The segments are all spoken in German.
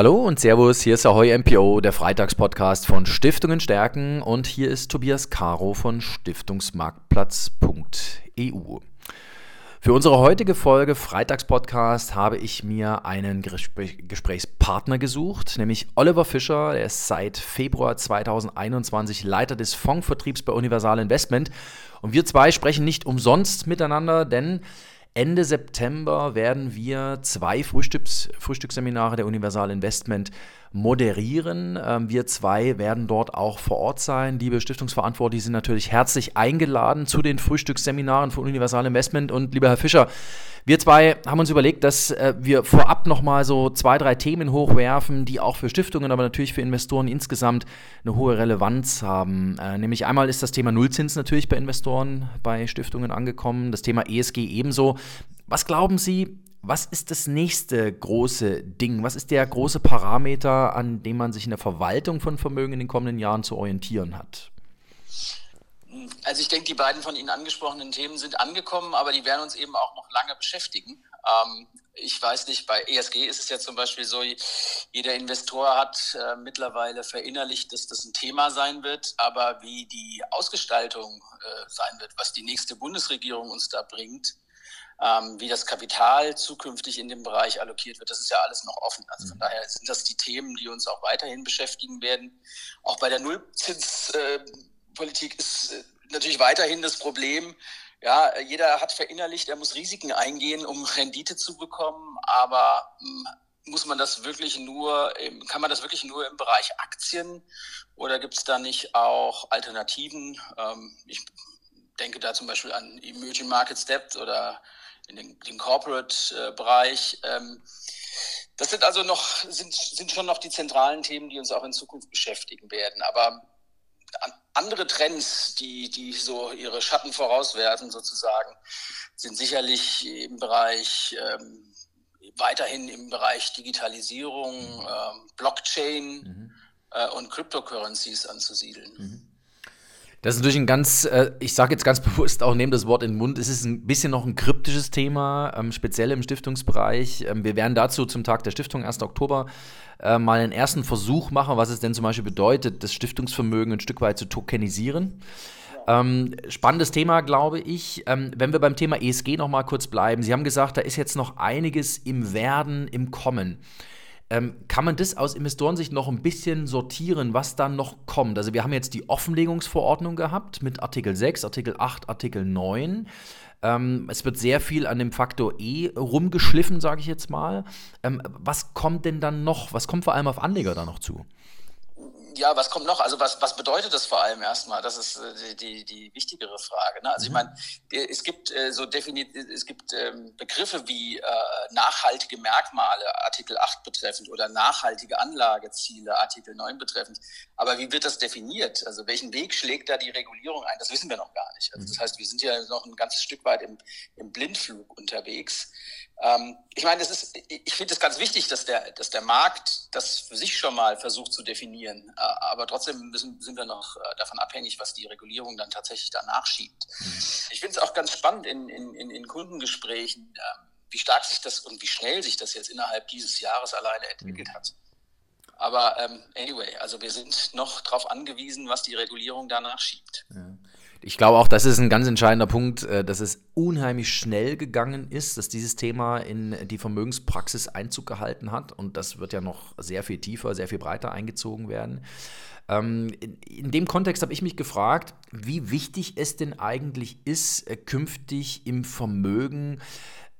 Hallo und Servus, hier ist Ahoy MPO, der Freitagspodcast von Stiftungen stärken. Und hier ist Tobias Caro von Stiftungsmarktplatz.eu. Für unsere heutige Folge Freitagspodcast habe ich mir einen Gespräch Gesprächspartner gesucht, nämlich Oliver Fischer, der ist seit Februar 2021 Leiter des Fondsvertriebs bei Universal Investment. Und wir zwei sprechen nicht umsonst miteinander, denn Ende September werden wir zwei Frühstücks Frühstücksseminare der Universal Investment moderieren. Ähm, wir zwei werden dort auch vor Ort sein. Liebe Stiftungsverantwortliche sind natürlich herzlich eingeladen zu den Frühstücksseminaren von Universal Investment. Und lieber Herr Fischer, wir zwei haben uns überlegt, dass äh, wir vorab nochmal so zwei, drei Themen hochwerfen, die auch für Stiftungen, aber natürlich für Investoren insgesamt eine hohe Relevanz haben. Äh, nämlich einmal ist das Thema Nullzins natürlich bei Investoren, bei Stiftungen angekommen, das Thema ESG ebenso. Was glauben Sie, was ist das nächste große Ding? Was ist der große Parameter, an dem man sich in der Verwaltung von Vermögen in den kommenden Jahren zu orientieren hat? Also ich denke, die beiden von Ihnen angesprochenen Themen sind angekommen, aber die werden uns eben auch noch lange beschäftigen. Ähm, ich weiß nicht, bei ESG ist es ja zum Beispiel so, jeder Investor hat äh, mittlerweile verinnerlicht, dass das ein Thema sein wird, aber wie die Ausgestaltung äh, sein wird, was die nächste Bundesregierung uns da bringt, ähm, wie das Kapital zukünftig in dem Bereich allokiert wird, das ist ja alles noch offen. Also von mhm. daher sind das die Themen, die uns auch weiterhin beschäftigen werden. Auch bei der Nullzinspolitik äh, ist äh, natürlich weiterhin das Problem, ja, jeder hat verinnerlicht, er muss Risiken eingehen, um Rendite zu bekommen, aber hm, muss man das wirklich nur, kann man das wirklich nur im Bereich Aktien oder gibt es da nicht auch Alternativen? Ähm, ich denke da zum Beispiel an Emerging Market Steps oder in den, den Corporate-Bereich. Ähm, das sind also noch, sind, sind schon noch die zentralen Themen, die uns auch in Zukunft beschäftigen werden. Aber andere Trends, die, die so ihre Schatten vorauswerfen sozusagen, sind sicherlich im Bereich, ähm, weiterhin im Bereich Digitalisierung, ähm, Blockchain mhm. äh, und Cryptocurrencies anzusiedeln. Mhm. Das ist natürlich ein ganz, äh, ich sage jetzt ganz bewusst auch, nehme das Wort in den Mund, es ist ein bisschen noch ein kryptisches Thema, ähm, speziell im Stiftungsbereich. Ähm, wir werden dazu zum Tag der Stiftung, 1. Oktober, äh, mal einen ersten Versuch machen, was es denn zum Beispiel bedeutet, das Stiftungsvermögen ein Stück weit zu tokenisieren. Ähm, spannendes Thema, glaube ich. Ähm, wenn wir beim Thema ESG noch mal kurz bleiben. Sie haben gesagt, da ist jetzt noch einiges im Werden, im Kommen. Ähm, kann man das aus Investorensicht noch ein bisschen sortieren, was dann noch kommt? Also wir haben jetzt die Offenlegungsverordnung gehabt mit Artikel 6, Artikel 8, Artikel 9. Ähm, es wird sehr viel an dem Faktor E rumgeschliffen, sage ich jetzt mal. Ähm, was kommt denn dann noch? Was kommt vor allem auf Anleger da noch zu? Ja, was kommt noch? Also was, was bedeutet das vor allem erstmal? Das ist äh, die, die wichtigere Frage. Ne? Also ich mhm. meine, es gibt äh, so definiert, es gibt ähm, Begriffe wie äh, nachhaltige Merkmale, Artikel 8 betreffend, oder nachhaltige Anlageziele, Artikel 9 betreffend. Aber wie wird das definiert? Also welchen Weg schlägt da die Regulierung ein? Das wissen wir noch gar nicht. Also das mhm. heißt, wir sind ja noch ein ganzes Stück weit im, im Blindflug unterwegs. Ähm, ich meine, das ist, ich finde es ganz wichtig, dass der, dass der Markt das für sich schon mal versucht zu definieren. Äh, aber trotzdem müssen, sind wir noch äh, davon abhängig, was die Regulierung dann tatsächlich danach schiebt. Mhm. Ich finde es auch ganz spannend in, in, in Kundengesprächen, ähm, wie stark sich das und wie schnell sich das jetzt innerhalb dieses Jahres alleine entwickelt mhm. hat. Aber ähm, anyway, also wir sind noch darauf angewiesen, was die Regulierung danach schiebt. Ja. Ich glaube auch, das ist ein ganz entscheidender Punkt, äh, dass es unheimlich schnell gegangen ist, dass dieses Thema in die Vermögenspraxis Einzug gehalten hat. Und das wird ja noch sehr viel tiefer, sehr viel breiter eingezogen werden. Ähm, in dem Kontext habe ich mich gefragt, wie wichtig es denn eigentlich ist, äh, künftig im Vermögen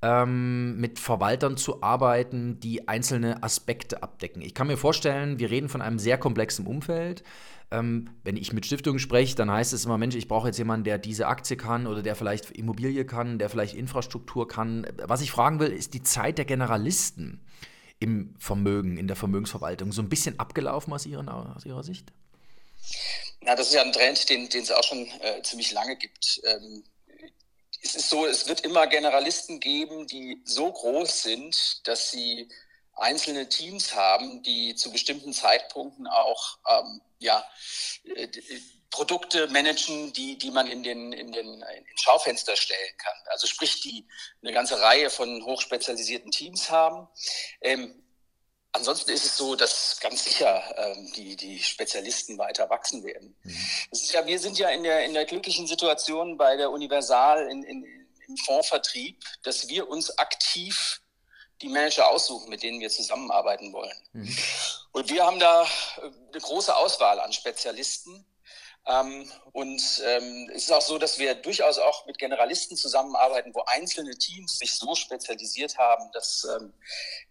ähm, mit Verwaltern zu arbeiten, die einzelne Aspekte abdecken. Ich kann mir vorstellen, wir reden von einem sehr komplexen Umfeld. Ähm, wenn ich mit Stiftungen spreche, dann heißt es immer, Mensch, ich brauche jetzt jemanden, der diese Aktie kann oder der vielleicht Immobilie kann, der vielleicht Infrastruktur kann. Was ich fragen will, ist die Zeit der Generalisten im Vermögen, in der Vermögensverwaltung so ein bisschen abgelaufen aus, Ihren, aus Ihrer Sicht? Na, das ist ja ein Trend, den, es auch schon äh, ziemlich lange gibt. Ähm, es ist so, es wird immer Generalisten geben, die so groß sind, dass sie einzelne Teams haben, die zu bestimmten Zeitpunkten auch ähm, ja, äh, Produkte managen, die, die man in den, in den in Schaufenster stellen kann. Also sprich, die eine ganze Reihe von hochspezialisierten Teams haben. Ähm, Ansonsten ist es so, dass ganz sicher ähm, die, die Spezialisten weiter wachsen werden. Mhm. Ja, wir sind ja in der, in der glücklichen Situation bei der Universal in, in, im Fondsvertrieb, dass wir uns aktiv die Manager aussuchen, mit denen wir zusammenarbeiten wollen. Mhm. Und wir haben da äh, eine große Auswahl an Spezialisten ähm, und ähm, es ist auch so, dass wir durchaus auch mit Generalisten zusammenarbeiten, wo einzelne Teams sich so spezialisiert haben, dass, ähm,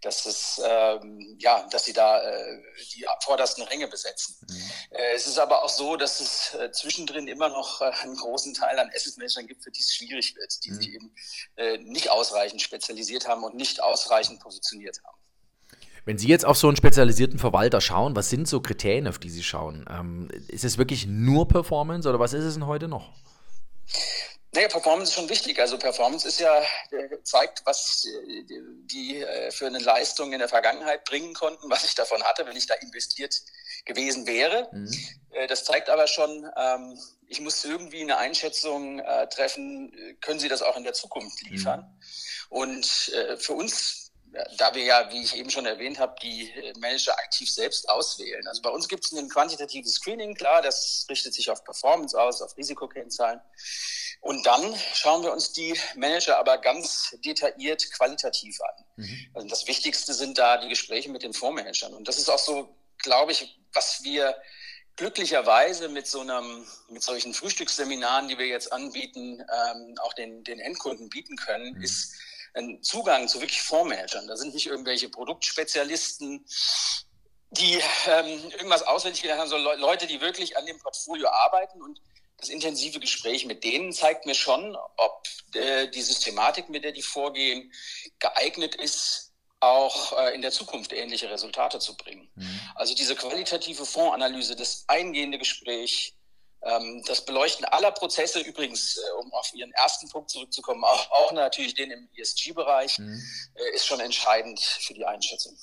dass, es, ähm, ja, dass sie da äh, die vordersten Ränge besetzen. Mhm. Äh, es ist aber auch so, dass es äh, zwischendrin immer noch äh, einen großen Teil an Asset-Managern gibt, für die es schwierig wird, die mhm. sich eben äh, nicht ausreichend spezialisiert haben und nicht ausreichend positioniert haben. Wenn Sie jetzt auf so einen spezialisierten Verwalter schauen, was sind so Kriterien, auf die Sie schauen? Ähm, ist es wirklich nur Performance oder was ist es denn heute noch? Naja, Performance ist schon wichtig. Also Performance ist ja, zeigt, was die, die äh, für eine Leistung in der Vergangenheit bringen konnten, was ich davon hatte, wenn ich da investiert gewesen wäre. Mhm. Äh, das zeigt aber schon, ähm, ich muss irgendwie eine Einschätzung äh, treffen, können Sie das auch in der Zukunft liefern? Mhm. Und für uns da wir ja, wie ich eben schon erwähnt habe, die Manager aktiv selbst auswählen. Also bei uns gibt es ein quantitatives Screening, klar, das richtet sich auf Performance aus, auf Risikokennzahlen. Und dann schauen wir uns die Manager aber ganz detailliert qualitativ an. Mhm. Also das Wichtigste sind da die Gespräche mit den Fondsmanagern. Und das ist auch so, glaube ich, was wir glücklicherweise mit so einem, mit solchen Frühstücksseminaren, die wir jetzt anbieten, ähm, auch den, den Endkunden bieten können, mhm. ist, einen Zugang zu wirklich Fondsmanagern. Da sind nicht irgendwelche Produktspezialisten, die ähm, irgendwas auswendig gelernt haben, sondern Leute, die wirklich an dem Portfolio arbeiten und das intensive Gespräch mit denen zeigt mir schon, ob äh, die Systematik, mit der die vorgehen, geeignet ist, auch äh, in der Zukunft ähnliche Resultate zu bringen. Mhm. Also diese qualitative Fondsanalyse, das eingehende Gespräch, das Beleuchten aller Prozesse, übrigens, äh, um auf Ihren ersten Punkt zurückzukommen, auch, auch natürlich den im ESG-Bereich, mhm. Äh, ist schon entscheidend für die Einschätzung.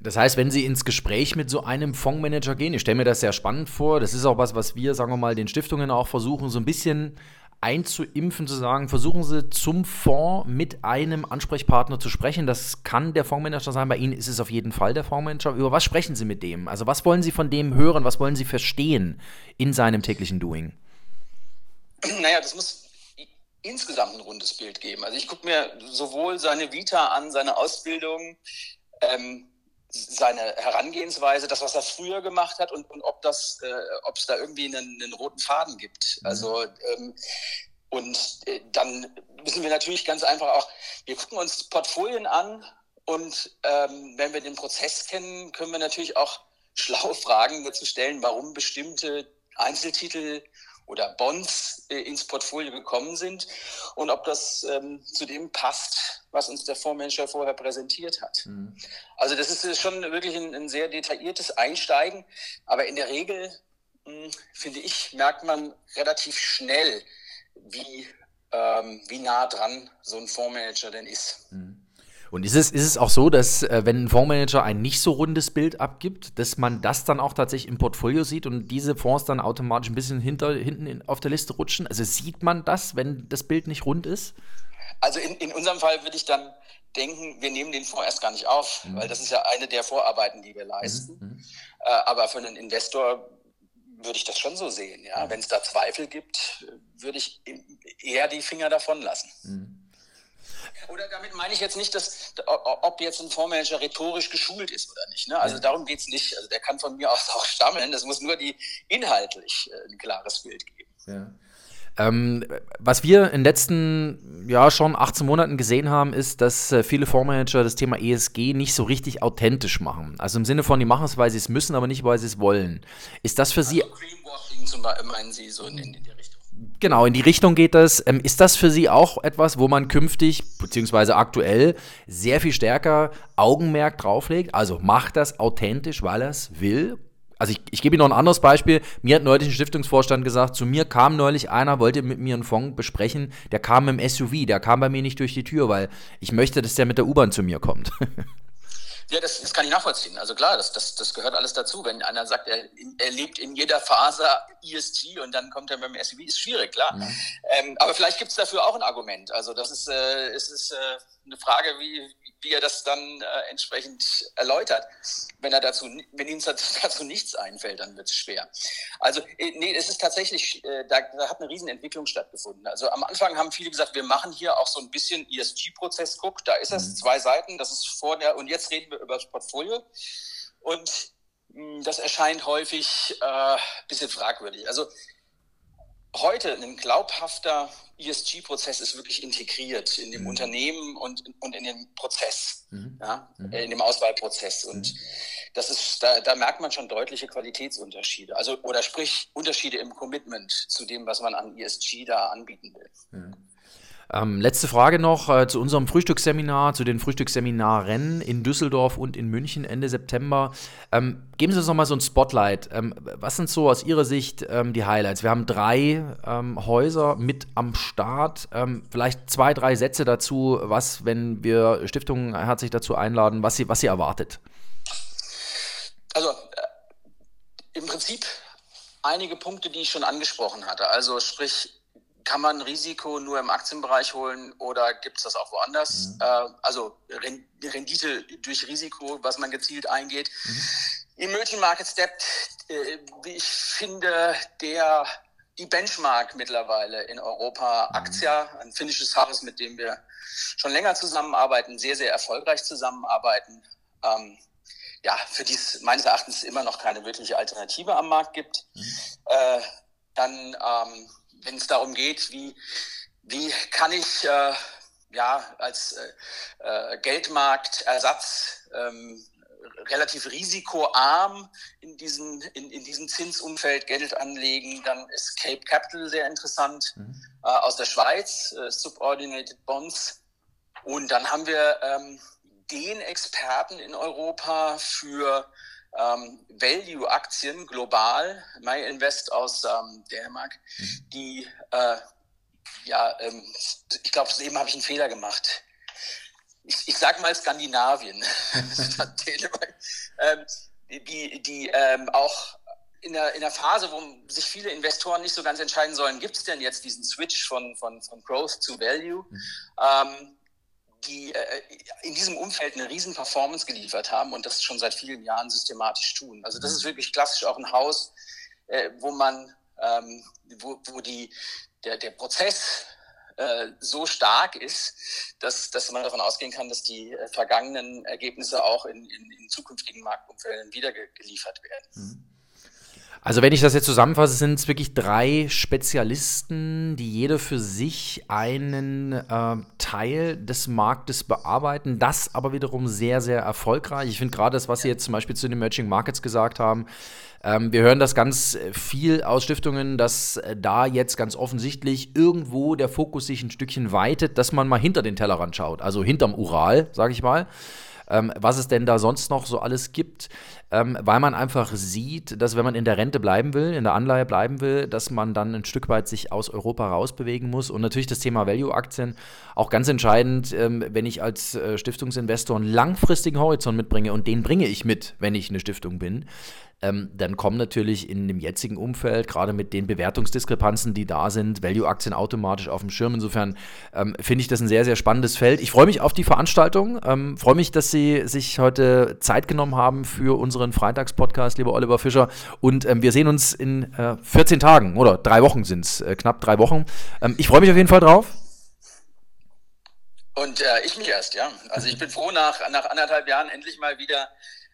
Das heißt, wenn Sie ins Gespräch mit so einem Fondsmanager gehen, ich stelle mir das sehr spannend vor, das ist auch was, was wir, sagen wir mal, den Stiftungen auch versuchen, so ein bisschen einzuimpfen, zu sagen, versuchen Sie zum Fonds mit einem Ansprechpartner zu sprechen. Das kann der Fondsmanager sein. Bei Ihnen ist es auf jeden Fall der Fondsmanager. Über was sprechen Sie mit dem? Also was wollen Sie von dem hören? Was wollen Sie verstehen in seinem täglichen Doing? Naja, das muss insgesamt ein rundes Bild geben. Also ich gucke mir sowohl seine Vita an, seine Ausbildung, ähm, seine Herangehensweise, das, was er früher gemacht hat und, und ob das, äh, ob es da irgendwie einen, einen, roten Faden gibt. Mhm. Also ähm, und äh, dann müssen wir natürlich ganz einfach auch, wir gucken uns Portfolien an und ähm, wenn wir den Prozess kennen, können wir natürlich auch schlaue Fragen dazu stellen, warum bestimmte Einzeltitel oder Bonds ins Portfolio gekommen sind und ob das ähm, zu dem passt, was uns der Fondsmanager vorher präsentiert hat. Mhm. Also das ist schon wirklich ein, ein, sehr detailliertes Einsteigen, aber in der Regel, mh, hm, finde ich, merkt man relativ schnell, wie, ähm, wie nah dran so ein Fondsmanager denn ist. Mhm. Und ist es, ist es auch so, dass äh, wenn ein Fondsmanager ein nicht so rundes Bild abgibt, dass man das dann auch tatsächlich im Portfolio sieht und diese Fonds dann automatisch ein bisschen hinter, hinten in, auf der Liste rutschen? Also sieht man das, wenn das Bild nicht rund ist? Also in, in unserem Fall würde ich dann denken, wir nehmen den Fonds erst gar nicht auf, mhm. weil das ist ja eine der Vorarbeiten, die wir leisten. Mhm. mhm. Äh, aber für einen Investor würde ich das schon so sehen. Ja? Mhm. Wenn es da Zweifel gibt, würde ich eher die Finger davon lassen. Oder damit meine ich jetzt nicht, dass, ob jetzt ein Fondsmanager rhetorisch geschult ist oder nicht. Ne? Also darum geht es nicht. Also der kann von mir aus auch stammeln. Das muss nur die inhaltlich äh, ein klares Bild geben. Ja. Ähm, was wir in den letzten ja schon 18 Monaten gesehen haben, ist, dass äh, viele Fondsmanager das Thema ESG nicht so richtig authentisch machen. Also im Sinne von, die machen es, weil sie es müssen, aber nicht, weil sie es wollen. Ist das für also Sie. Greenwashing zum Beispiel, meinen Sie so in, in Richtung? Genau, in die Richtung geht das. Ähm, ist das für Sie auch etwas, wo man künftig, beziehungsweise aktuell, sehr viel stärker Augenmerk drauflegt? Also macht das authentisch, weil er es will? Also ich, ich gebe Ihnen noch ein anderes Beispiel. Mir hat neulich ein Stiftungsvorstand gesagt, zu mir kam neulich einer, wollte mit mir einen Fonds besprechen, der kam im SUV, der kam bei mir nicht durch die Tür, weil ich möchte, dass der mit der U-Bahn zu mir kommt. Ja, das, das kann ich nachvollziehen. Also klar, das, das, das gehört alles dazu. Wenn einer sagt, er, er lebt in jeder Phase ESG und dann kommt er beim SUV, ist schwierig, klar. Mhm. Ähm, aber vielleicht gibt es dafür auch ein Argument. Also das ist, äh, es ist äh, eine Frage, wie, wie er das dann äh, entsprechend erläutert. Wenn er dazu, wenn ihm dazu nichts einfällt, dann wird es schwer. Also, äh, nee, es ist tatsächlich, äh, da, da, hat eine Riesenentwicklung stattgefunden. Also am Anfang haben viele gesagt, wir machen hier auch so ein bisschen ESG-Prozess. Guck, da ist es, mhm. zwei Seiten, das ist vor der, und jetzt reden wir über das Portfolio. Und mh, hm, das erscheint häufig ein äh, bisschen fragwürdig. Also heute ein glaubhafter ESG-Prozess ist wirklich integriert in dem mhm. Unternehmen und, und in dem Prozess, mhm. Ja, mhm. in dem Auswahlprozess. Und mhm. das ist, da, da merkt man schon deutliche Qualitätsunterschiede. Also, oder sprich, Unterschiede im Commitment zu dem, was man an ESG da anbieten will. Ähm, letzte Frage noch äh, zu unserem Frühstücksseminar, zu den Frühstücksseminaren in Düsseldorf und in München Ende September. Ähm, geben Sie uns noch mal so ein Spotlight. Ähm, was sind so aus Ihrer Sicht ähm, die Highlights? Wir haben drei ähm, Häuser mit am Start. Ähm, vielleicht zwei, drei Sätze dazu, was, wenn wir Stiftungen herzlich dazu einladen, was sie, was sie erwartet. Also äh, im Prinzip einige Punkte, die ich schon angesprochen hatte. Also sprich kann man Risiko nur im Aktienbereich holen oder gibt es das auch woanders? Mhm. Äh, also Rendite durch Risiko, was man gezielt eingeht. Mhm. Emerging Market Step, äh, ich finde, der die Benchmark mittlerweile in Europa, mhm. Aktia, ein finnisches Haus, mit dem wir schon länger zusammenarbeiten, sehr, sehr erfolgreich zusammenarbeiten. Ähm, ja, für die es meines Erachtens immer noch keine wirkliche Alternative am Markt gibt. Mhm. Äh, dann ähm, wenn es darum geht, wie, wie kann ich äh, ja, als äh, äh, Geldmarktersatz ähm, relativ risikoarm in, diesen, in, in diesem Zinsumfeld Geld anlegen. Dann ist Cape Capital sehr interessant mhm. äh, aus der Schweiz, äh, Subordinated Bonds. Und dann haben wir ähm, den Experten in Europa für ähm, Value-Aktien global, MyInvest aus ähm, Dänemark, mhm. die, äh, ja, ähm, ich glaube, eben habe ich einen Fehler gemacht. Ich, ich sage mal Skandinavien, ähm, die, die ähm, auch in der, in der Phase, wo sich viele Investoren nicht so ganz entscheiden sollen, gibt es denn jetzt diesen Switch von, von, von Growth zu Value? Mhm. Die äh, in diesem Umfeld eine riesen Performance geliefert haben und das schon seit vielen Jahren systematisch tun. Also das mhm. ist wirklich klassisch auch ein Haus, äh, wo man, ähm, wo, wo die, der, der Prozess äh, so stark ist, dass, dass man davon ausgehen kann, dass die äh, vergangenen Ergebnisse auch in, in, in zukünftigen Marktumfelden wieder geliefert werden. Mhm. Also wenn ich das jetzt zusammenfasse, sind es wirklich drei Spezialisten, die jeder für sich einen äh, Teil des Marktes bearbeiten, das aber wiederum sehr, sehr erfolgreich. Ich finde gerade das, was Sie jetzt zum Beispiel zu den Emerging Markets gesagt haben, ähm, wir hören das ganz viel aus Stiftungen, dass äh, da jetzt ganz offensichtlich irgendwo der Fokus sich ein Stückchen weitet, dass man mal hinter den Tellerrand schaut, also hinterm Ural, sage ich mal ähm, was es denn da sonst noch so alles gibt, ähm, weil man einfach sieht, dass wenn man in der Rente bleiben will, in der Anleihe bleiben will, dass man dann ein Stück weit sich aus Europa rausbewegen muss. Und natürlich das Thema Value-Aktien auch ganz entscheidend, ähm, wenn ich als äh, Stiftungsinvestor einen langfristigen Horizont mitbringe und den bringe ich mit, wenn ich eine Stiftung bin, ähm, dann kommen natürlich in dem jetzigen Umfeld, gerade mit den Bewertungsdiskrepanzen, die da sind, Value-Aktien automatisch auf dem Schirm. Insofern ähm, finde ich das ein sehr, sehr spannendes Feld. Ich freue mich auf die Veranstaltung, ähm, freue mich, dass Sie sich heute Zeit genommen haben für unseren Freitagspodcast, lieber Oliver Fischer. Und ähm, wir sehen uns in äh, 14 Tagen oder drei Wochen sind es, äh, knapp drei Wochen. Ähm, ich freue mich auf jeden Fall drauf. Und äh, ich mich erst, ja. Also ich bin froh, nach, nach anderthalb Jahren endlich mal wieder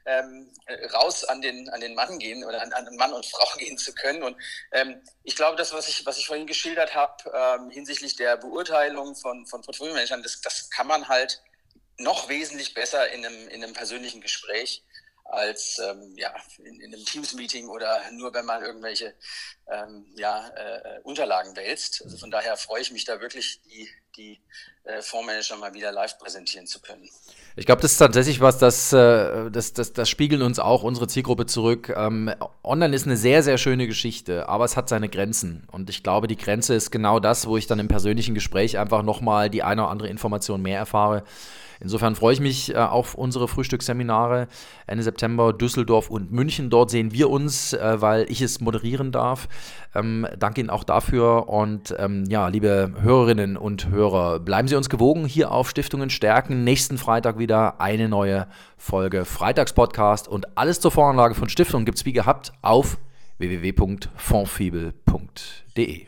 ähm, äh, raus an den, an den Mann gehen oder an, an Mann und Frau gehen zu können. Und ähm, ich glaube, das, was ich, was ich vorhin geschildert habe ähm, hinsichtlich der Beurteilung von, von Portfolio-Managern, das, das kann man halt noch wesentlich besser in einem, in einem persönlichen Gespräch als ähm, ja, in, in einem Teams-Meeting oder nur wenn man irgendwelche ähm, ja, äh, Unterlagen wälzt. Also von daher freue ich mich da wirklich, die, die äh, Fondsmanager mal wieder live präsentieren zu können. Ich glaube, das ist tatsächlich was, das, äh, das, das, das spiegeln uns auch unsere Zielgruppe zurück. Ähm, online ist eine sehr, sehr schöne Geschichte, aber es hat seine Grenzen. Und ich glaube, die Grenze ist genau das, wo ich dann im persönlichen Gespräch einfach nochmal die eine oder andere Information mehr erfahre. Insofern freue ich mich äh, auf unsere Frühstücksseminare Ende September, Düsseldorf und München. Dort sehen wir uns, äh, weil ich es moderieren darf. Ähm, danke Ihnen auch dafür und ähm, ja, liebe Hörerinnen und Hörer, bleiben Sie uns gewogen hier auf Stiftungen stärken. Nächsten Freitag wieder eine neue Folge Freitagspodcast und alles zur Voranlage von Stiftungen gibt es wie gehabt auf www.fondfibel.de.